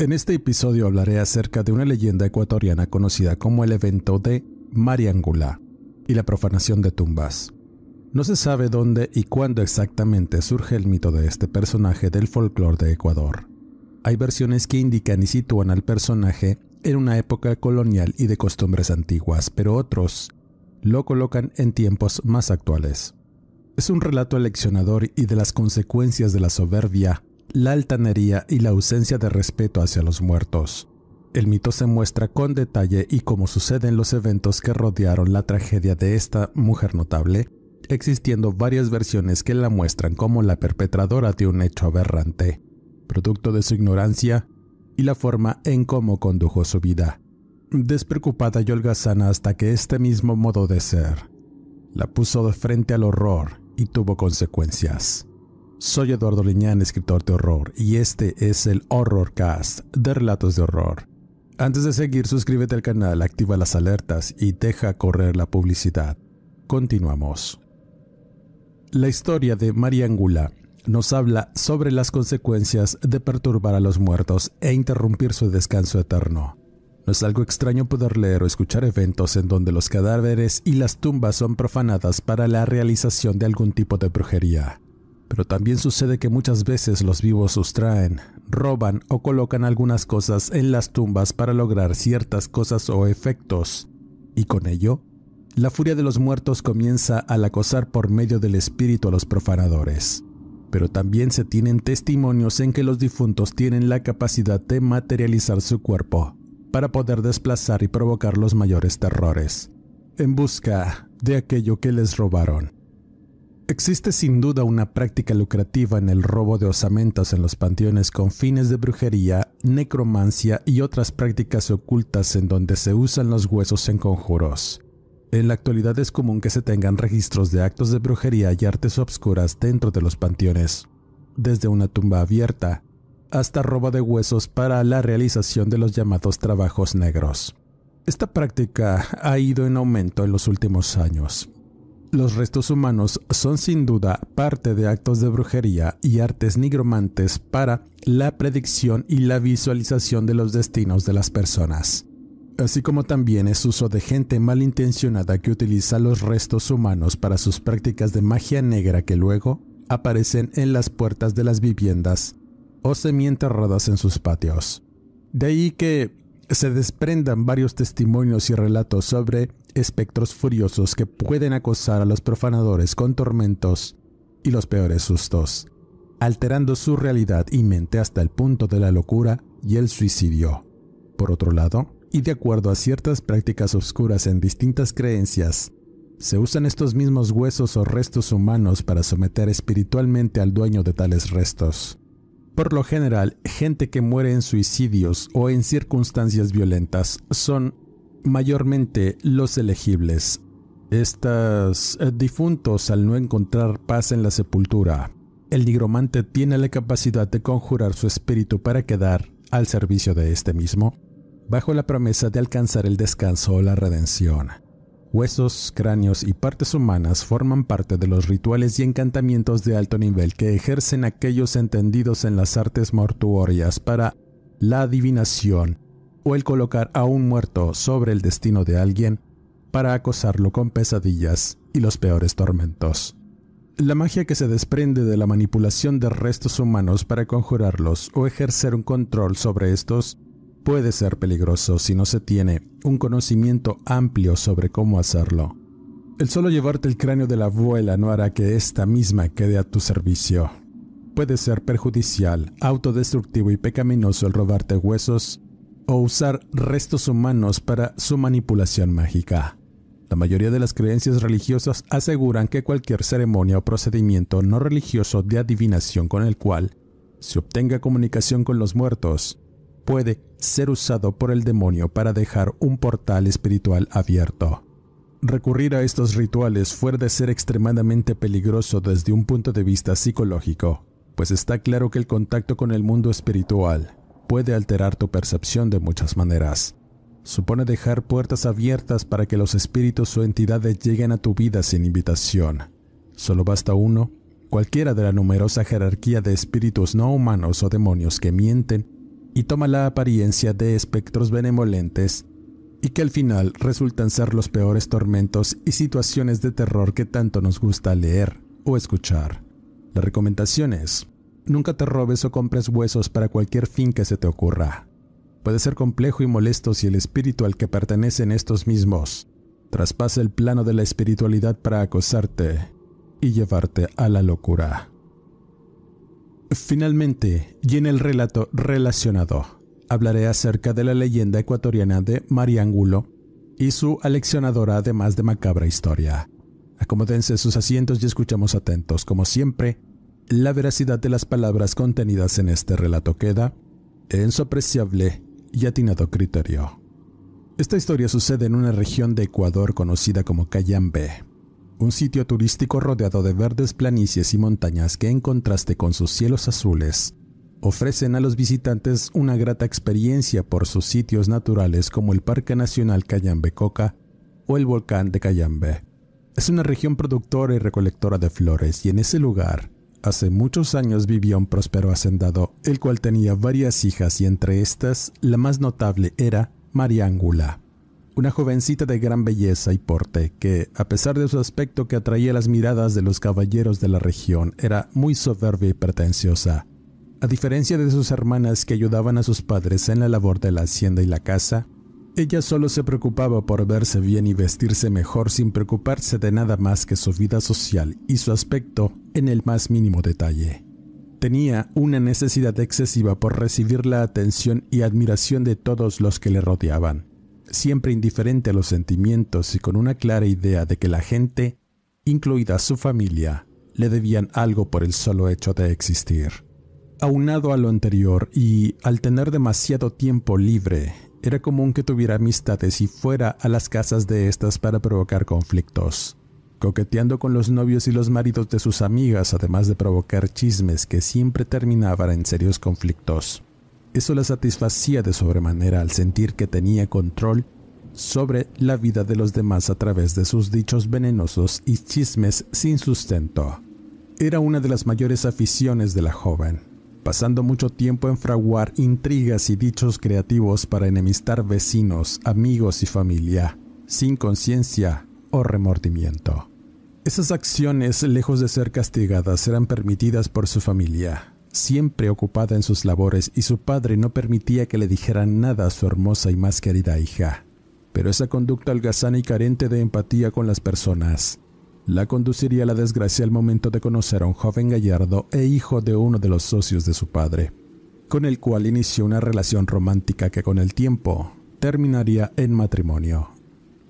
En este episodio hablaré acerca de una leyenda ecuatoriana conocida como el evento de Mariangula y la profanación de tumbas. No se sabe dónde y cuándo exactamente surge el mito de este personaje del folclore de Ecuador. Hay versiones que indican y sitúan al personaje en una época colonial y de costumbres antiguas, pero otros lo colocan en tiempos más actuales. Es un relato eleccionador y de las consecuencias de la soberbia la altanería y la ausencia de respeto hacia los muertos. El mito se muestra con detalle y como sucede en los eventos que rodearon la tragedia de esta mujer notable, existiendo varias versiones que la muestran como la perpetradora de un hecho aberrante, producto de su ignorancia y la forma en cómo condujo su vida. Despreocupada y holgazana hasta que este mismo modo de ser la puso de frente al horror y tuvo consecuencias. Soy Eduardo Liñán, escritor de horror, y este es el Horrorcast de Relatos de Horror. Antes de seguir, suscríbete al canal, activa las alertas y deja correr la publicidad. Continuamos. La historia de María Angula nos habla sobre las consecuencias de perturbar a los muertos e interrumpir su descanso eterno. No es algo extraño poder leer o escuchar eventos en donde los cadáveres y las tumbas son profanadas para la realización de algún tipo de brujería. Pero también sucede que muchas veces los vivos sustraen, roban o colocan algunas cosas en las tumbas para lograr ciertas cosas o efectos, y con ello, la furia de los muertos comienza al acosar por medio del espíritu a los profanadores. Pero también se tienen testimonios en que los difuntos tienen la capacidad de materializar su cuerpo para poder desplazar y provocar los mayores terrores, en busca de aquello que les robaron. Existe sin duda una práctica lucrativa en el robo de osamentas en los panteones con fines de brujería, necromancia y otras prácticas ocultas en donde se usan los huesos en conjuros. En la actualidad es común que se tengan registros de actos de brujería y artes obscuras dentro de los panteones, desde una tumba abierta hasta robo de huesos para la realización de los llamados trabajos negros. Esta práctica ha ido en aumento en los últimos años, los restos humanos son sin duda parte de actos de brujería y artes nigromantes para la predicción y la visualización de los destinos de las personas, así como también es uso de gente malintencionada que utiliza los restos humanos para sus prácticas de magia negra que luego aparecen en las puertas de las viviendas o semienterradas en sus patios. De ahí que se desprendan varios testimonios y relatos sobre espectros furiosos que pueden acosar a los profanadores con tormentos y los peores sustos, alterando su realidad y mente hasta el punto de la locura y el suicidio. Por otro lado, y de acuerdo a ciertas prácticas oscuras en distintas creencias, se usan estos mismos huesos o restos humanos para someter espiritualmente al dueño de tales restos. Por lo general, gente que muere en suicidios o en circunstancias violentas son mayormente los elegibles. Estos eh, difuntos al no encontrar paz en la sepultura, el nigromante tiene la capacidad de conjurar su espíritu para quedar al servicio de este mismo, bajo la promesa de alcanzar el descanso o la redención. Huesos, cráneos y partes humanas forman parte de los rituales y encantamientos de alto nivel que ejercen aquellos entendidos en las artes mortuorias para la adivinación o el colocar a un muerto sobre el destino de alguien para acosarlo con pesadillas y los peores tormentos. La magia que se desprende de la manipulación de restos humanos para conjurarlos o ejercer un control sobre estos puede ser peligroso si no se tiene un conocimiento amplio sobre cómo hacerlo. El solo llevarte el cráneo de la abuela no hará que esta misma quede a tu servicio. Puede ser perjudicial, autodestructivo y pecaminoso el robarte huesos o usar restos humanos para su manipulación mágica. La mayoría de las creencias religiosas aseguran que cualquier ceremonia o procedimiento no religioso de adivinación con el cual se obtenga comunicación con los muertos puede ser usado por el demonio para dejar un portal espiritual abierto. Recurrir a estos rituales puede ser extremadamente peligroso desde un punto de vista psicológico, pues está claro que el contacto con el mundo espiritual puede alterar tu percepción de muchas maneras supone dejar puertas abiertas para que los espíritus o entidades lleguen a tu vida sin invitación. Solo basta uno, cualquiera de la numerosa jerarquía de espíritus no humanos o demonios que mienten y toma la apariencia de espectros benevolentes y que al final resultan ser los peores tormentos y situaciones de terror que tanto nos gusta leer o escuchar. La recomendación es, nunca te robes o compres huesos para cualquier fin que se te ocurra puede ser complejo y molesto si el espíritu al que pertenecen estos mismos traspasa el plano de la espiritualidad para acosarte y llevarte a la locura. Finalmente, y en el relato relacionado, hablaré acerca de la leyenda ecuatoriana de Mariángulo y su aleccionadora además de macabra historia. Acomódense sus asientos y escuchamos atentos, como siempre, la veracidad de las palabras contenidas en este relato queda en su apreciable y atinado criterio. Esta historia sucede en una región de Ecuador conocida como Cayambe, un sitio turístico rodeado de verdes planicies y montañas que en contraste con sus cielos azules, ofrecen a los visitantes una grata experiencia por sus sitios naturales como el Parque Nacional Cayambe Coca o el volcán de Cayambe. Es una región productora y recolectora de flores y en ese lugar Hace muchos años vivía un próspero hacendado, el cual tenía varias hijas y entre estas la más notable era Mariángula, una jovencita de gran belleza y porte que, a pesar de su aspecto que atraía las miradas de los caballeros de la región, era muy soberbia y pretenciosa. A diferencia de sus hermanas que ayudaban a sus padres en la labor de la hacienda y la casa, ella solo se preocupaba por verse bien y vestirse mejor sin preocuparse de nada más que su vida social y su aspecto en el más mínimo detalle. Tenía una necesidad excesiva por recibir la atención y admiración de todos los que le rodeaban, siempre indiferente a los sentimientos y con una clara idea de que la gente, incluida su familia, le debían algo por el solo hecho de existir. Aunado a lo anterior y al tener demasiado tiempo libre, era común que tuviera amistades y fuera a las casas de estas para provocar conflictos, coqueteando con los novios y los maridos de sus amigas, además de provocar chismes que siempre terminaban en serios conflictos. Eso la satisfacía de sobremanera al sentir que tenía control sobre la vida de los demás a través de sus dichos venenosos y chismes sin sustento. Era una de las mayores aficiones de la joven pasando mucho tiempo en fraguar intrigas y dichos creativos para enemistar vecinos, amigos y familia, sin conciencia o remordimiento. Esas acciones, lejos de ser castigadas, eran permitidas por su familia, siempre ocupada en sus labores, y su padre no permitía que le dijeran nada a su hermosa y más querida hija. Pero esa conducta holgazana y carente de empatía con las personas la conduciría a la desgracia al momento de conocer a un joven gallardo e hijo de uno de los socios de su padre, con el cual inició una relación romántica que con el tiempo terminaría en matrimonio.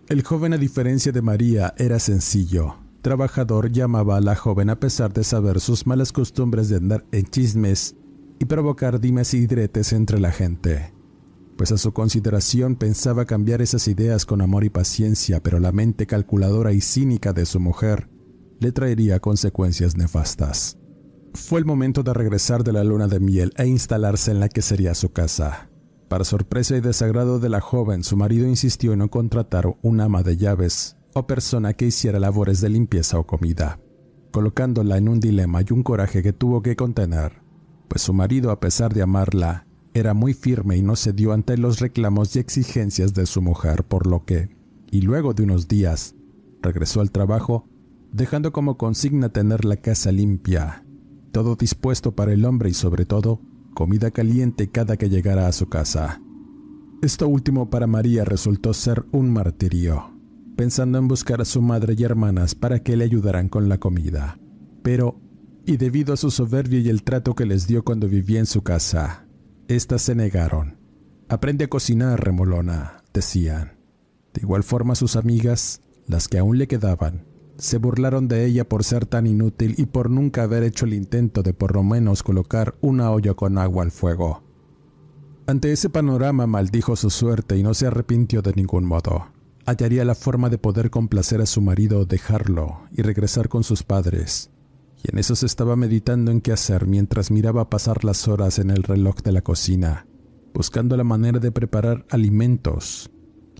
El joven, a diferencia de María, era sencillo, trabajador llamaba a la joven a pesar de saber sus malas costumbres de andar en chismes y provocar dimes y diretes entre la gente pues a su consideración pensaba cambiar esas ideas con amor y paciencia, pero la mente calculadora y cínica de su mujer le traería consecuencias nefastas. Fue el momento de regresar de la luna de miel e instalarse en la que sería su casa. Para sorpresa y desagrado de la joven, su marido insistió en no contratar un ama de llaves o persona que hiciera labores de limpieza o comida, colocándola en un dilema y un coraje que tuvo que contener, pues su marido, a pesar de amarla, era muy firme y no cedió ante los reclamos y exigencias de su mujer, por lo que, y luego de unos días, regresó al trabajo dejando como consigna tener la casa limpia, todo dispuesto para el hombre y sobre todo comida caliente cada que llegara a su casa. Esto último para María resultó ser un martirio, pensando en buscar a su madre y hermanas para que le ayudaran con la comida. Pero, y debido a su soberbia y el trato que les dio cuando vivía en su casa, éstas se negaron. Aprende a cocinar, remolona, decían. De igual forma sus amigas, las que aún le quedaban, se burlaron de ella por ser tan inútil y por nunca haber hecho el intento de por lo menos colocar una olla con agua al fuego. Ante ese panorama maldijo su suerte y no se arrepintió de ningún modo. Hallaría la forma de poder complacer a su marido dejarlo y regresar con sus padres. Y en eso se estaba meditando en qué hacer mientras miraba pasar las horas en el reloj de la cocina, buscando la manera de preparar alimentos.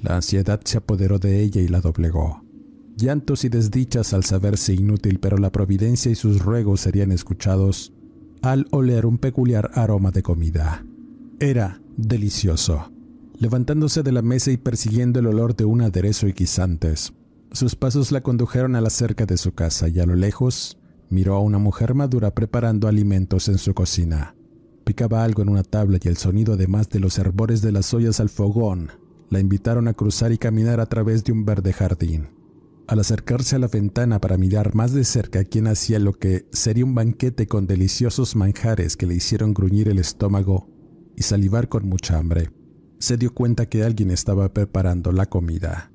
La ansiedad se apoderó de ella y la doblegó llantos y desdichas al saberse inútil, pero la providencia y sus ruegos serían escuchados al oler un peculiar aroma de comida. Era delicioso. Levantándose de la mesa y persiguiendo el olor de un aderezo y guisantes, sus pasos la condujeron a la cerca de su casa y a lo lejos miró a una mujer madura preparando alimentos en su cocina. Picaba algo en una tabla y el sonido además de los hervores de las ollas al fogón la invitaron a cruzar y caminar a través de un verde jardín. Al acercarse a la ventana para mirar más de cerca quien hacía lo que sería un banquete con deliciosos manjares que le hicieron gruñir el estómago y salivar con mucha hambre, se dio cuenta que alguien estaba preparando la comida.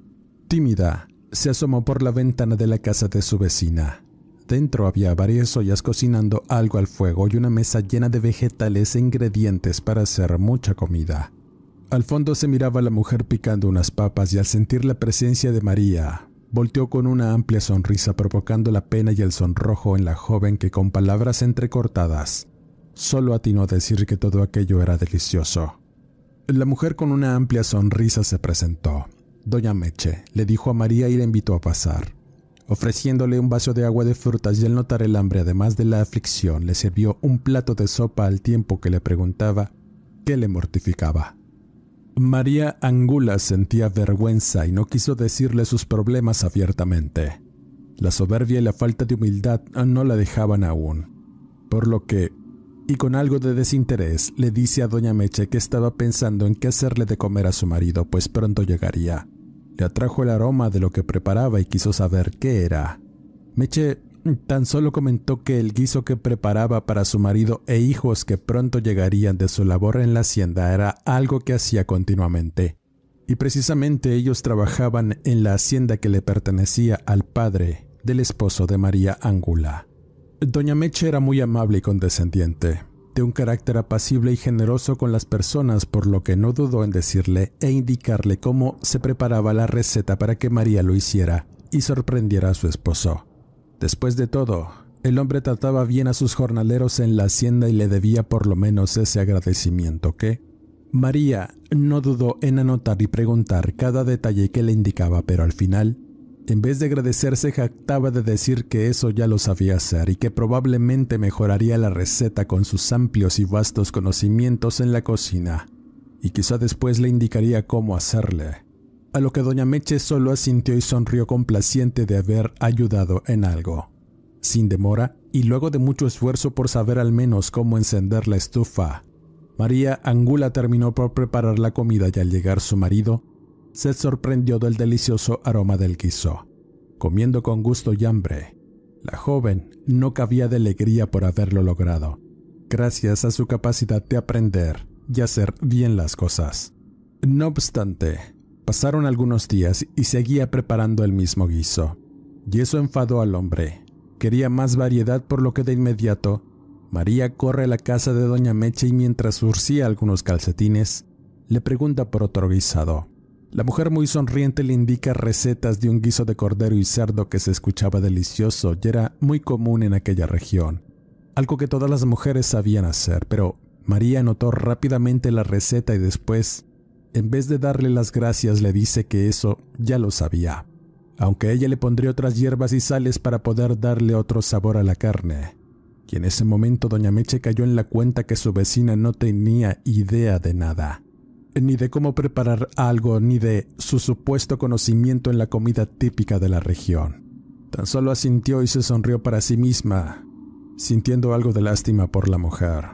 Tímida, se asomó por la ventana de la casa de su vecina. Dentro había varias ollas cocinando algo al fuego y una mesa llena de vegetales e ingredientes para hacer mucha comida. Al fondo se miraba la mujer picando unas papas y al sentir la presencia de María, volteó con una amplia sonrisa provocando la pena y el sonrojo en la joven que con palabras entrecortadas solo atinó a decir que todo aquello era delicioso. La mujer con una amplia sonrisa se presentó. Doña Meche le dijo a María y la invitó a pasar. Ofreciéndole un vaso de agua de frutas y al notar el hambre además de la aflicción, le sirvió un plato de sopa al tiempo que le preguntaba qué le mortificaba. María Angula sentía vergüenza y no quiso decirle sus problemas abiertamente. La soberbia y la falta de humildad no la dejaban aún. Por lo que, y con algo de desinterés, le dice a doña Meche que estaba pensando en qué hacerle de comer a su marido, pues pronto llegaría. Le atrajo el aroma de lo que preparaba y quiso saber qué era. Meche Tan solo comentó que el guiso que preparaba para su marido e hijos que pronto llegarían de su labor en la hacienda era algo que hacía continuamente. Y precisamente ellos trabajaban en la hacienda que le pertenecía al padre del esposo de María Ángula. Doña Meche era muy amable y condescendiente, de un carácter apacible y generoso con las personas, por lo que no dudó en decirle e indicarle cómo se preparaba la receta para que María lo hiciera y sorprendiera a su esposo. Después de todo, el hombre trataba bien a sus jornaleros en la hacienda y le debía por lo menos ese agradecimiento que María no dudó en anotar y preguntar cada detalle que le indicaba, pero al final, en vez de agradecerse, jactaba de decir que eso ya lo sabía hacer y que probablemente mejoraría la receta con sus amplios y vastos conocimientos en la cocina, y quizá después le indicaría cómo hacerle a lo que doña Meche solo asintió y sonrió complaciente de haber ayudado en algo. Sin demora, y luego de mucho esfuerzo por saber al menos cómo encender la estufa, María Angula terminó por preparar la comida y al llegar su marido, se sorprendió del delicioso aroma del guiso. Comiendo con gusto y hambre, la joven no cabía de alegría por haberlo logrado, gracias a su capacidad de aprender y hacer bien las cosas. No obstante, Pasaron algunos días y seguía preparando el mismo guiso, y eso enfadó al hombre. Quería más variedad por lo que de inmediato María corre a la casa de doña Meche y mientras surcía algunos calcetines, le pregunta por otro guisado. La mujer muy sonriente le indica recetas de un guiso de cordero y cerdo que se escuchaba delicioso y era muy común en aquella región, algo que todas las mujeres sabían hacer, pero María anotó rápidamente la receta y después en vez de darle las gracias le dice que eso ya lo sabía, aunque ella le pondría otras hierbas y sales para poder darle otro sabor a la carne. Y en ese momento doña Meche cayó en la cuenta que su vecina no tenía idea de nada, ni de cómo preparar algo, ni de su supuesto conocimiento en la comida típica de la región. Tan solo asintió y se sonrió para sí misma, sintiendo algo de lástima por la mujer.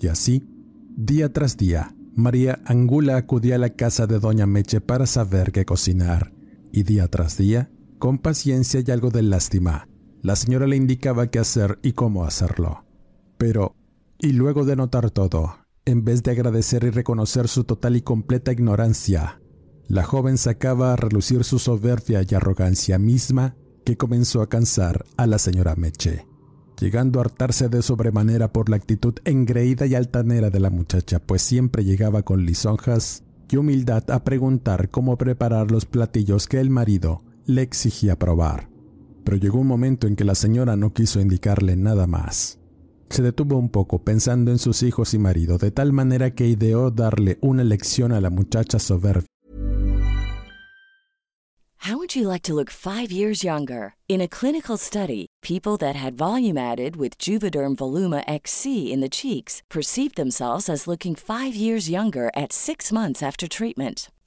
Y así, día tras día, María Angula acudía a la casa de Doña Meche para saber qué cocinar, y día tras día, con paciencia y algo de lástima, la señora le indicaba qué hacer y cómo hacerlo. Pero, y luego de notar todo, en vez de agradecer y reconocer su total y completa ignorancia, la joven sacaba a relucir su soberbia y arrogancia misma que comenzó a cansar a la señora Meche, llegando a hartarse de sobremanera por la actitud engreída y altanera de la muchacha, pues siempre llegaba con lisonjas y humildad a preguntar cómo preparar los platillos que el marido le exigía probar. Pero llegó un momento en que la señora no quiso indicarle nada más. Se detuvo un poco pensando en sus hijos y marido, de tal manera que ideó darle una lección a la muchacha soberbia. How would you like to look five years younger? In a clinical study, people that had volume added with Juvederm Voluma XC in the cheeks perceived themselves as looking five years younger at six months after treatment.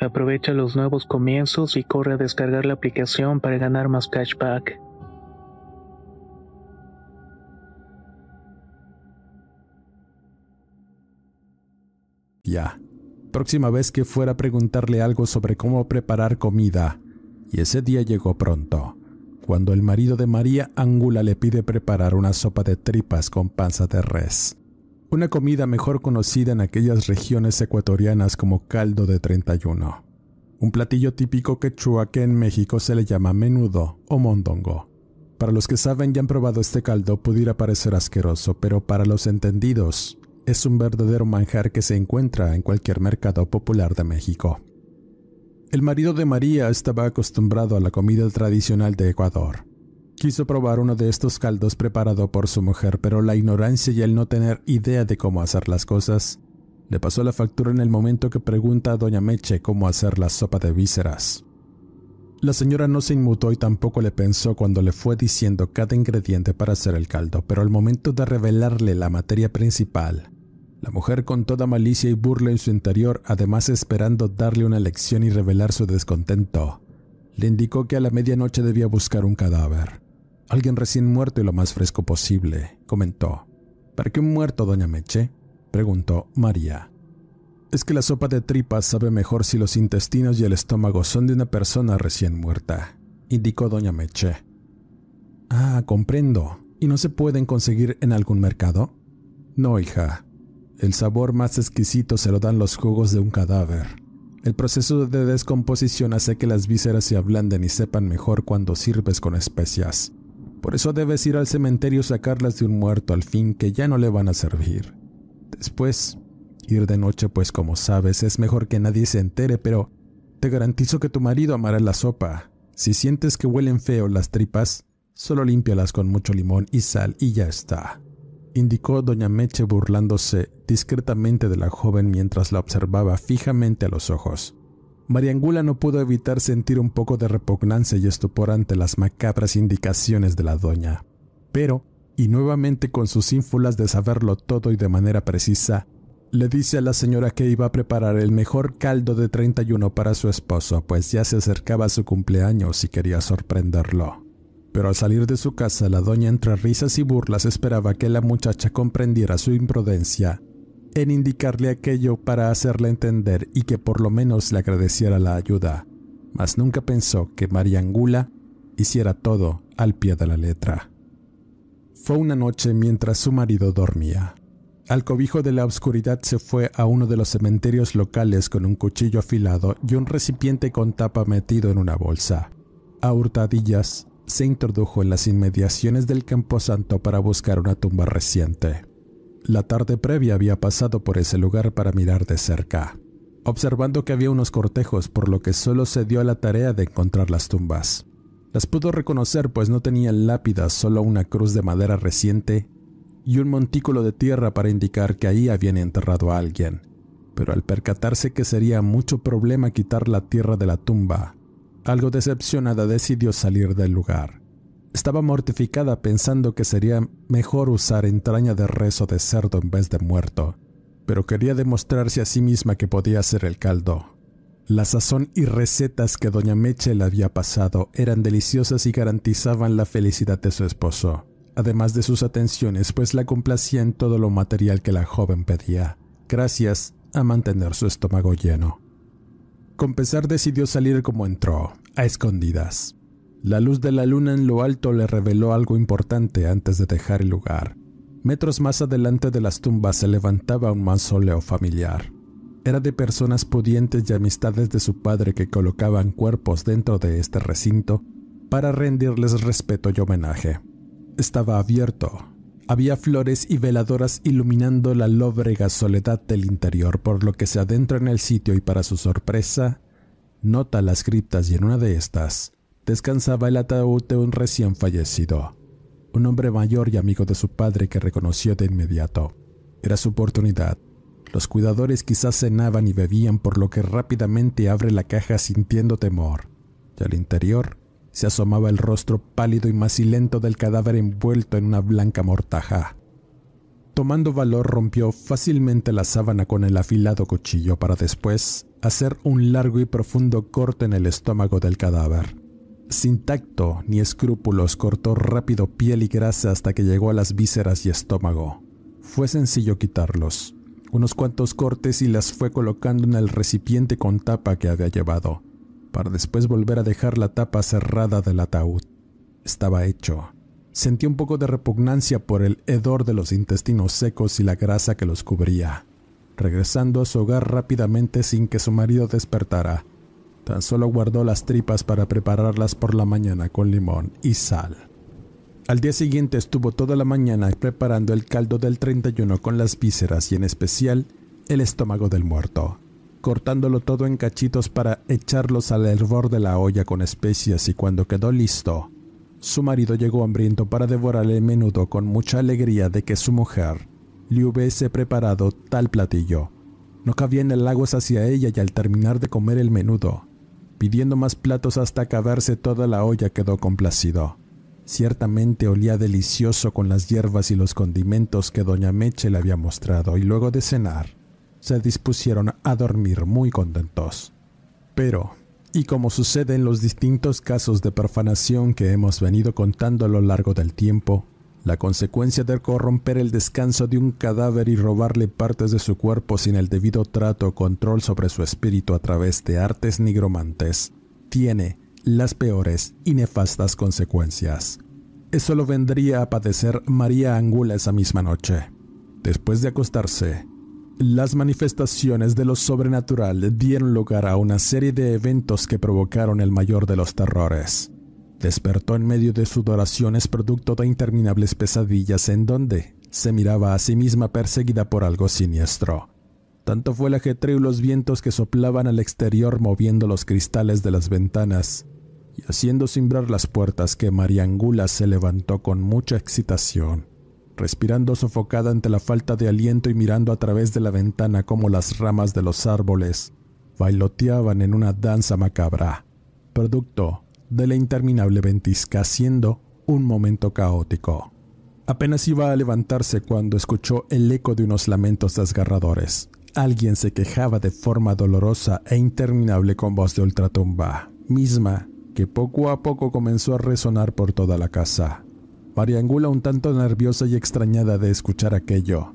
Aprovecha los nuevos comienzos y corre a descargar la aplicación para ganar más cashback. Ya. Próxima vez que fuera a preguntarle algo sobre cómo preparar comida. Y ese día llegó pronto, cuando el marido de María Angula le pide preparar una sopa de tripas con panza de res. Una comida mejor conocida en aquellas regiones ecuatorianas como caldo de 31. Un platillo típico quechua que en México se le llama menudo o mondongo. Para los que saben y han probado este caldo pudiera parecer asqueroso, pero para los entendidos es un verdadero manjar que se encuentra en cualquier mercado popular de México. El marido de María estaba acostumbrado a la comida tradicional de Ecuador. Quiso probar uno de estos caldos preparado por su mujer, pero la ignorancia y el no tener idea de cómo hacer las cosas le pasó la factura en el momento que pregunta a Doña Meche cómo hacer la sopa de vísceras. La señora no se inmutó y tampoco le pensó cuando le fue diciendo cada ingrediente para hacer el caldo, pero al momento de revelarle la materia principal, la mujer con toda malicia y burla en su interior, además esperando darle una lección y revelar su descontento, le indicó que a la medianoche debía buscar un cadáver. Alguien recién muerto y lo más fresco posible, comentó. ¿Para qué un muerto, doña Meche? preguntó María. Es que la sopa de tripas sabe mejor si los intestinos y el estómago son de una persona recién muerta, indicó doña Meche. Ah, comprendo. ¿Y no se pueden conseguir en algún mercado? No, hija. El sabor más exquisito se lo dan los jugos de un cadáver. El proceso de descomposición hace que las vísceras se ablanden y sepan mejor cuando sirves con especias. Por eso debes ir al cementerio sacarlas de un muerto al fin que ya no le van a servir. Después, Ir de noche, pues como sabes, es mejor que nadie se entere, pero te garantizo que tu marido amará la sopa. Si sientes que huelen feo las tripas, solo límpialas con mucho limón y sal y ya está. Indicó doña Meche burlándose discretamente de la joven mientras la observaba fijamente a los ojos. Mariangula no pudo evitar sentir un poco de repugnancia y estupor ante las macabras indicaciones de la doña. Pero, y nuevamente con sus ínfulas de saberlo todo y de manera precisa, le dice a la señora que iba a preparar el mejor caldo de 31 para su esposo, pues ya se acercaba su cumpleaños y quería sorprenderlo. Pero al salir de su casa, la doña entre risas y burlas esperaba que la muchacha comprendiera su imprudencia en indicarle aquello para hacerle entender y que por lo menos le agradeciera la ayuda, mas nunca pensó que María Angula hiciera todo al pie de la letra. Fue una noche mientras su marido dormía. Al cobijo de la oscuridad se fue a uno de los cementerios locales con un cuchillo afilado y un recipiente con tapa metido en una bolsa. A hurtadillas se introdujo en las inmediaciones del camposanto para buscar una tumba reciente. La tarde previa había pasado por ese lugar para mirar de cerca, observando que había unos cortejos por lo que solo se dio a la tarea de encontrar las tumbas. Las pudo reconocer pues no tenían lápidas, solo una cruz de madera reciente y un montículo de tierra para indicar que ahí habían enterrado a alguien. Pero al percatarse que sería mucho problema quitar la tierra de la tumba, algo decepcionada decidió salir del lugar. Estaba mortificada pensando que sería mejor usar entraña de res o de cerdo en vez de muerto, pero quería demostrarse a sí misma que podía hacer el caldo. La sazón y recetas que doña Meche le había pasado eran deliciosas y garantizaban la felicidad de su esposo además de sus atenciones, pues la complacía en todo lo material que la joven pedía, gracias a mantener su estómago lleno. Con pesar decidió salir como entró, a escondidas. La luz de la luna en lo alto le reveló algo importante antes de dejar el lugar. Metros más adelante de las tumbas se levantaba un mausoleo familiar. Era de personas pudientes y amistades de su padre que colocaban cuerpos dentro de este recinto para rendirles respeto y homenaje estaba abierto. Había flores y veladoras iluminando la lóbrega soledad del interior, por lo que se adentra en el sitio y para su sorpresa, nota las criptas y en una de estas descansaba el ataúd de un recién fallecido, un hombre mayor y amigo de su padre que reconoció de inmediato. Era su oportunidad. Los cuidadores quizás cenaban y bebían por lo que rápidamente abre la caja sintiendo temor, y al interior se asomaba el rostro pálido y macilento del cadáver envuelto en una blanca mortaja. Tomando valor rompió fácilmente la sábana con el afilado cuchillo para después hacer un largo y profundo corte en el estómago del cadáver. Sin tacto ni escrúpulos cortó rápido piel y grasa hasta que llegó a las vísceras y estómago. Fue sencillo quitarlos. Unos cuantos cortes y las fue colocando en el recipiente con tapa que había llevado para después volver a dejar la tapa cerrada del ataúd. Estaba hecho. Sentí un poco de repugnancia por el hedor de los intestinos secos y la grasa que los cubría. Regresando a su hogar rápidamente sin que su marido despertara, tan solo guardó las tripas para prepararlas por la mañana con limón y sal. Al día siguiente estuvo toda la mañana preparando el caldo del 31 con las vísceras y en especial el estómago del muerto cortándolo todo en cachitos para echarlos al hervor de la olla con especias y cuando quedó listo, su marido llegó hambriento para devorar el menudo con mucha alegría de que su mujer le hubiese preparado tal platillo. No cabía en el agua hacia ella y al terminar de comer el menudo, Pidiendo más platos hasta acabarse toda la olla quedó complacido. Ciertamente olía delicioso con las hierbas y los condimentos que doña Meche le había mostrado y luego de cenar se dispusieron a dormir muy contentos. Pero, y como sucede en los distintos casos de profanación que hemos venido contando a lo largo del tiempo, la consecuencia de corromper el descanso de un cadáver y robarle partes de su cuerpo sin el debido trato o control sobre su espíritu a través de artes nigromantes tiene las peores y nefastas consecuencias. Eso lo vendría a padecer María Angula esa misma noche. Después de acostarse, las manifestaciones de lo sobrenatural dieron lugar a una serie de eventos que provocaron el mayor de los terrores. Despertó en medio de sudoraciones producto de interminables pesadillas en donde se miraba a sí misma perseguida por algo siniestro. Tanto fue el ajetreo y los vientos que soplaban al exterior moviendo los cristales de las ventanas y haciendo cimbrar las puertas que María Angula se levantó con mucha excitación, respirando sofocada ante la falta de aliento y mirando a través de la ventana como las ramas de los árboles bailoteaban en una danza macabra, producto de la interminable ventisca, siendo un momento caótico. Apenas iba a levantarse cuando escuchó el eco de unos lamentos desgarradores. Alguien se quejaba de forma dolorosa e interminable con voz de ultratumba, misma que poco a poco comenzó a resonar por toda la casa. María Angula, un tanto nerviosa y extrañada de escuchar aquello,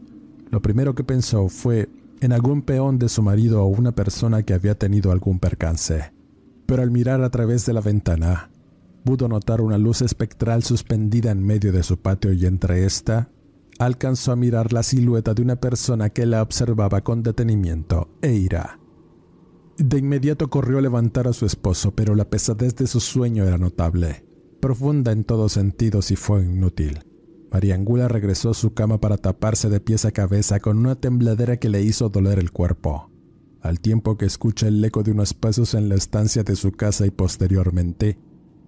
lo primero que pensó fue en algún peón de su marido o una persona que había tenido algún percance. Pero al mirar a través de la ventana, pudo notar una luz espectral suspendida en medio de su patio y entre esta alcanzó a mirar la silueta de una persona que la observaba con detenimiento e ira. De inmediato corrió a levantar a su esposo, pero la pesadez de su sueño era notable, profunda en todos sentidos y fue inútil. María Angula regresó a su cama para taparse de pies a cabeza con una tembladera que le hizo doler el cuerpo, al tiempo que escucha el eco de unos pasos en la estancia de su casa y posteriormente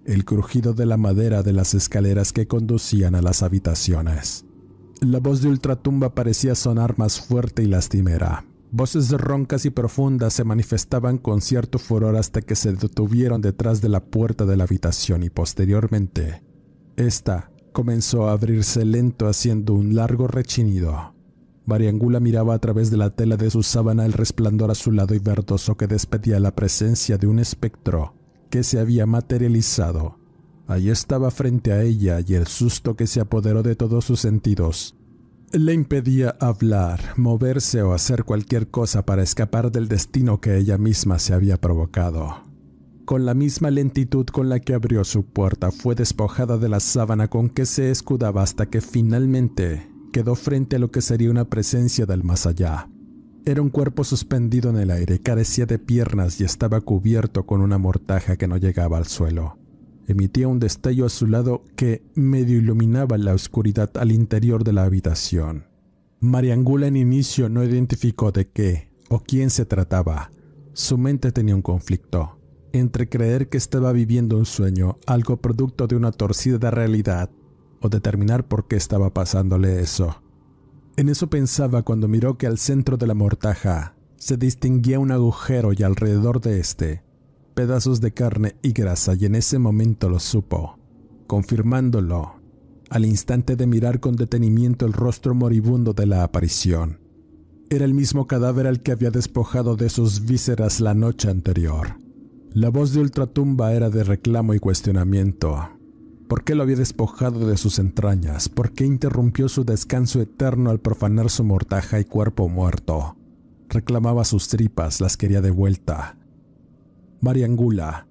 el crujido de la madera de las escaleras que conducían a las habitaciones. La voz de Ultratumba parecía sonar más fuerte y lastimera, Voces roncas y profundas se manifestaban con cierto furor hasta que se detuvieron detrás de la puerta de la habitación y posteriormente, esta comenzó a abrirse lento haciendo un largo rechinido. Mariangula miraba a través de la tela de su sábana el resplandor azulado y verdoso que despedía la presencia de un espectro que se había materializado. Allí estaba frente a ella y el susto que se apoderó de todos sus sentidos le impedía hablar, moverse o hacer cualquier cosa para escapar del destino que ella misma se había provocado. Con la misma lentitud con la que abrió su puerta, fue despojada de la sábana con que se escudaba hasta que finalmente quedó frente a lo que sería una presencia del más allá. Era un cuerpo suspendido en el aire, carecía de piernas y estaba cubierto con una mortaja que no llegaba al suelo emitía un destello a su lado que medio iluminaba la oscuridad al interior de la habitación. Mariangula en inicio no identificó de qué o quién se trataba. Su mente tenía un conflicto entre creer que estaba viviendo un sueño, algo producto de una torcida realidad, determinar por qué estaba pasándole eso. En eso pensaba cuando miró que al centro de la mortaja se distinguía un agujero y alrededor de este pedazos de carne y grasa y en ese momento lo supo, confirmándolo al instante de mirar con detenimiento el rostro moribundo de la aparición. Era el mismo cadáver al que había despojado de sus vísceras la noche anterior. La voz de Ultratumba era de reclamo y cuestionamiento. ¿Por qué lo había despojado de sus entrañas? ¿Por qué interrumpió su descanso eterno al profanar su mortaja y cuerpo muerto? Reclamaba sus tripas, las quería de vuelta. Mariangula,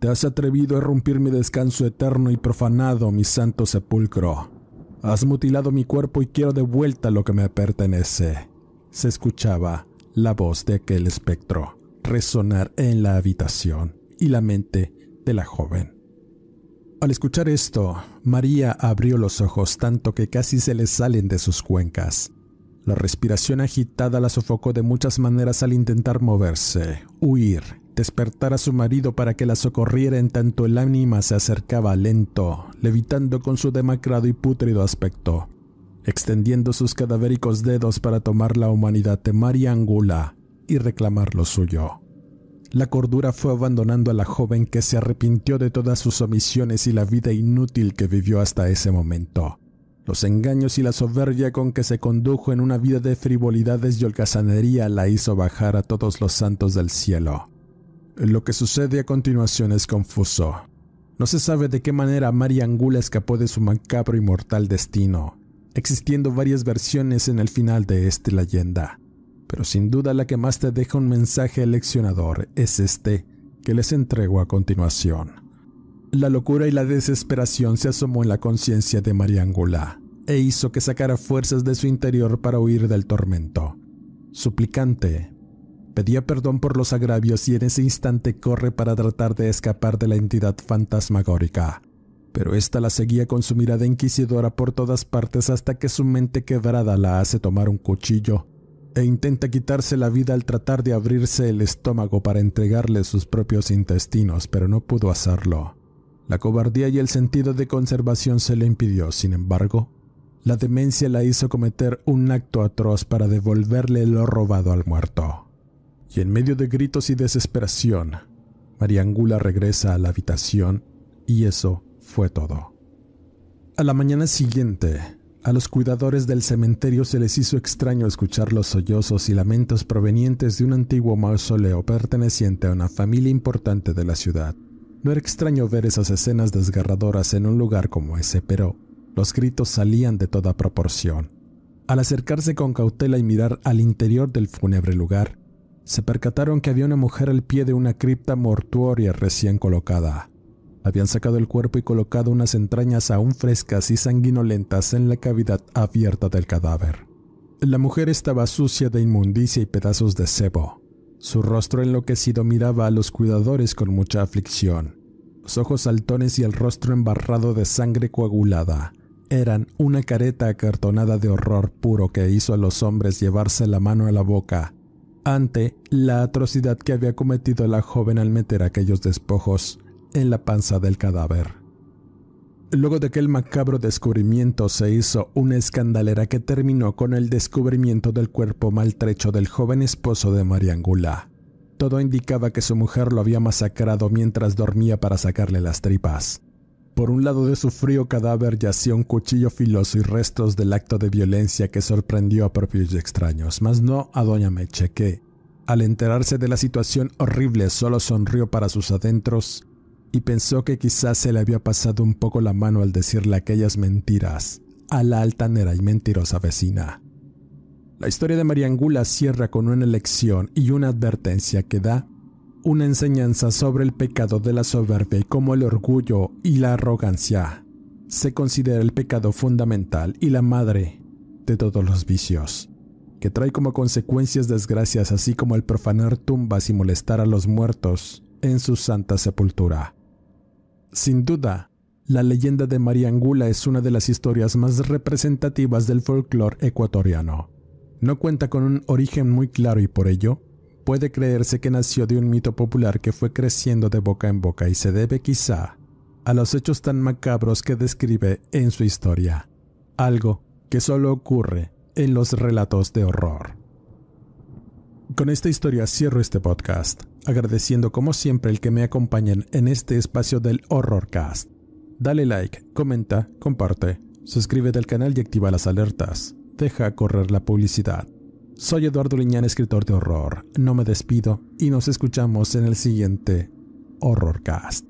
te has atrevido a romper mi descanso eterno y profanado mi santo sepulcro. Has mutilado mi cuerpo y quiero de vuelta lo que me pertenece. Se escuchaba la voz de aquel espectro resonar en la habitación y la mente de la joven. Al escuchar esto, María abrió los ojos tanto que casi se le salen de sus cuencas. La respiración agitada la sofocó de muchas maneras al intentar moverse, huir despertar a su marido para que la socorriera en tanto el ánima se acercaba lento, levitando con su demacrado y pútrido aspecto, extendiendo sus cadavéricos dedos para tomar la humanidad de María Angula y reclamar lo suyo. La cordura fue abandonando a la joven que se arrepintió de todas sus omisiones y la vida inútil que vivió hasta ese momento. Los engaños y la soberbia con que se condujo en una vida de frivolidades y holgazanería la hizo bajar a todos los santos del cielo. Lo que sucede a continuación es confuso. No se sabe de qué manera María Angula escapó de su macabro y mortal destino, existiendo varias versiones en el final de esta leyenda pero sin duda la que más te deja un mensaje leccionador es este que les entrego a continuación. La locura y la desesperación se asomó en la conciencia de María Angula e hizo que sacara fuerzas de su interior para huir del tormento. Suplicante, pedía perdón por los agravios y en ese instante corre para tratar de escapar de la entidad fantasmagórica. Pero ésta la seguía con su mirada inquisidora por todas partes hasta que su mente quebrada la hace tomar un cuchillo e intenta quitarse la vida al tratar de abrirse el estómago para entregarle sus propios intestinos, pero no pudo hacerlo. La cobardía y el sentido de conservación se le impidió, sin embargo, la demencia la hizo cometer un acto atroz para devolverle lo robado al muerto. Y en medio de gritos y desesperación, María Angula regresa a la habitación y eso fue todo. A la mañana siguiente, a los cuidadores del cementerio se les hizo extraño escuchar los sollozos y lamentos provenientes de un antiguo mausoleo perteneciente a una familia importante de la ciudad. No era extraño ver esas escenas desgarradoras en un lugar como ese, pero los gritos salían de toda proporción. Al acercarse con cautela y mirar al interior del fúnebre lugar, se percataron que había una mujer al pie de una cripta mortuoria recién colocada. Habían sacado el cuerpo y colocado unas entrañas aún frescas y sanguinolentas en la cavidad abierta del cadáver. La mujer estaba sucia de inmundicia y pedazos de cebo. Su rostro enloquecido miraba a los cuidadores con mucha aflicción. Los ojos saltones y el rostro embarrado de sangre coagulada eran una careta acartonada de horror puro que hizo a los hombres llevarse la mano a la boca ante la atrocidad que había cometido la joven al meter aquellos despojos en la panza del cadáver. Luego de aquel macabro descubrimiento se hizo una escandalera que terminó con el descubrimiento del cuerpo maltrecho del joven esposo de María Angula. Todo indicaba que su mujer lo había masacrado mientras dormía para sacarle las tripas. Por un lado de su frío cadáver yacía un cuchillo filoso y restos del acto de violencia que sorprendió a propios y extraños, mas no a doña Meche, que, al enterarse de la situación horrible, solo sonrió para sus adentros y pensó que quizás se le había pasado un poco la mano al decirle aquellas mentiras a la altanera y mentirosa vecina. La historia de María Angula cierra con una lección y una advertencia que da una enseñanza sobre el pecado de la soberbia y cómo el orgullo y la arrogancia se considera el pecado fundamental y la madre de todos los vicios, que trae como consecuencias desgracias así como el profanar tumbas y molestar a los muertos en su santa sepultura. Sin duda, la leyenda de María Angula es una de las historias más representativas del folclore ecuatoriano. No cuenta con un origen muy claro y por ello, puede creerse que nació de un mito popular que fue creciendo de boca en boca y se debe quizá a los hechos tan macabros que describe en su historia, algo que solo ocurre en los relatos de horror. Con esta historia cierro este podcast, agradeciendo como siempre el que me acompañen en este espacio del Horrorcast. Dale like, comenta, comparte, suscríbete al canal y activa las alertas. Deja correr la publicidad. Soy Eduardo Liñán, escritor de horror. No me despido y nos escuchamos en el siguiente Horrorcast.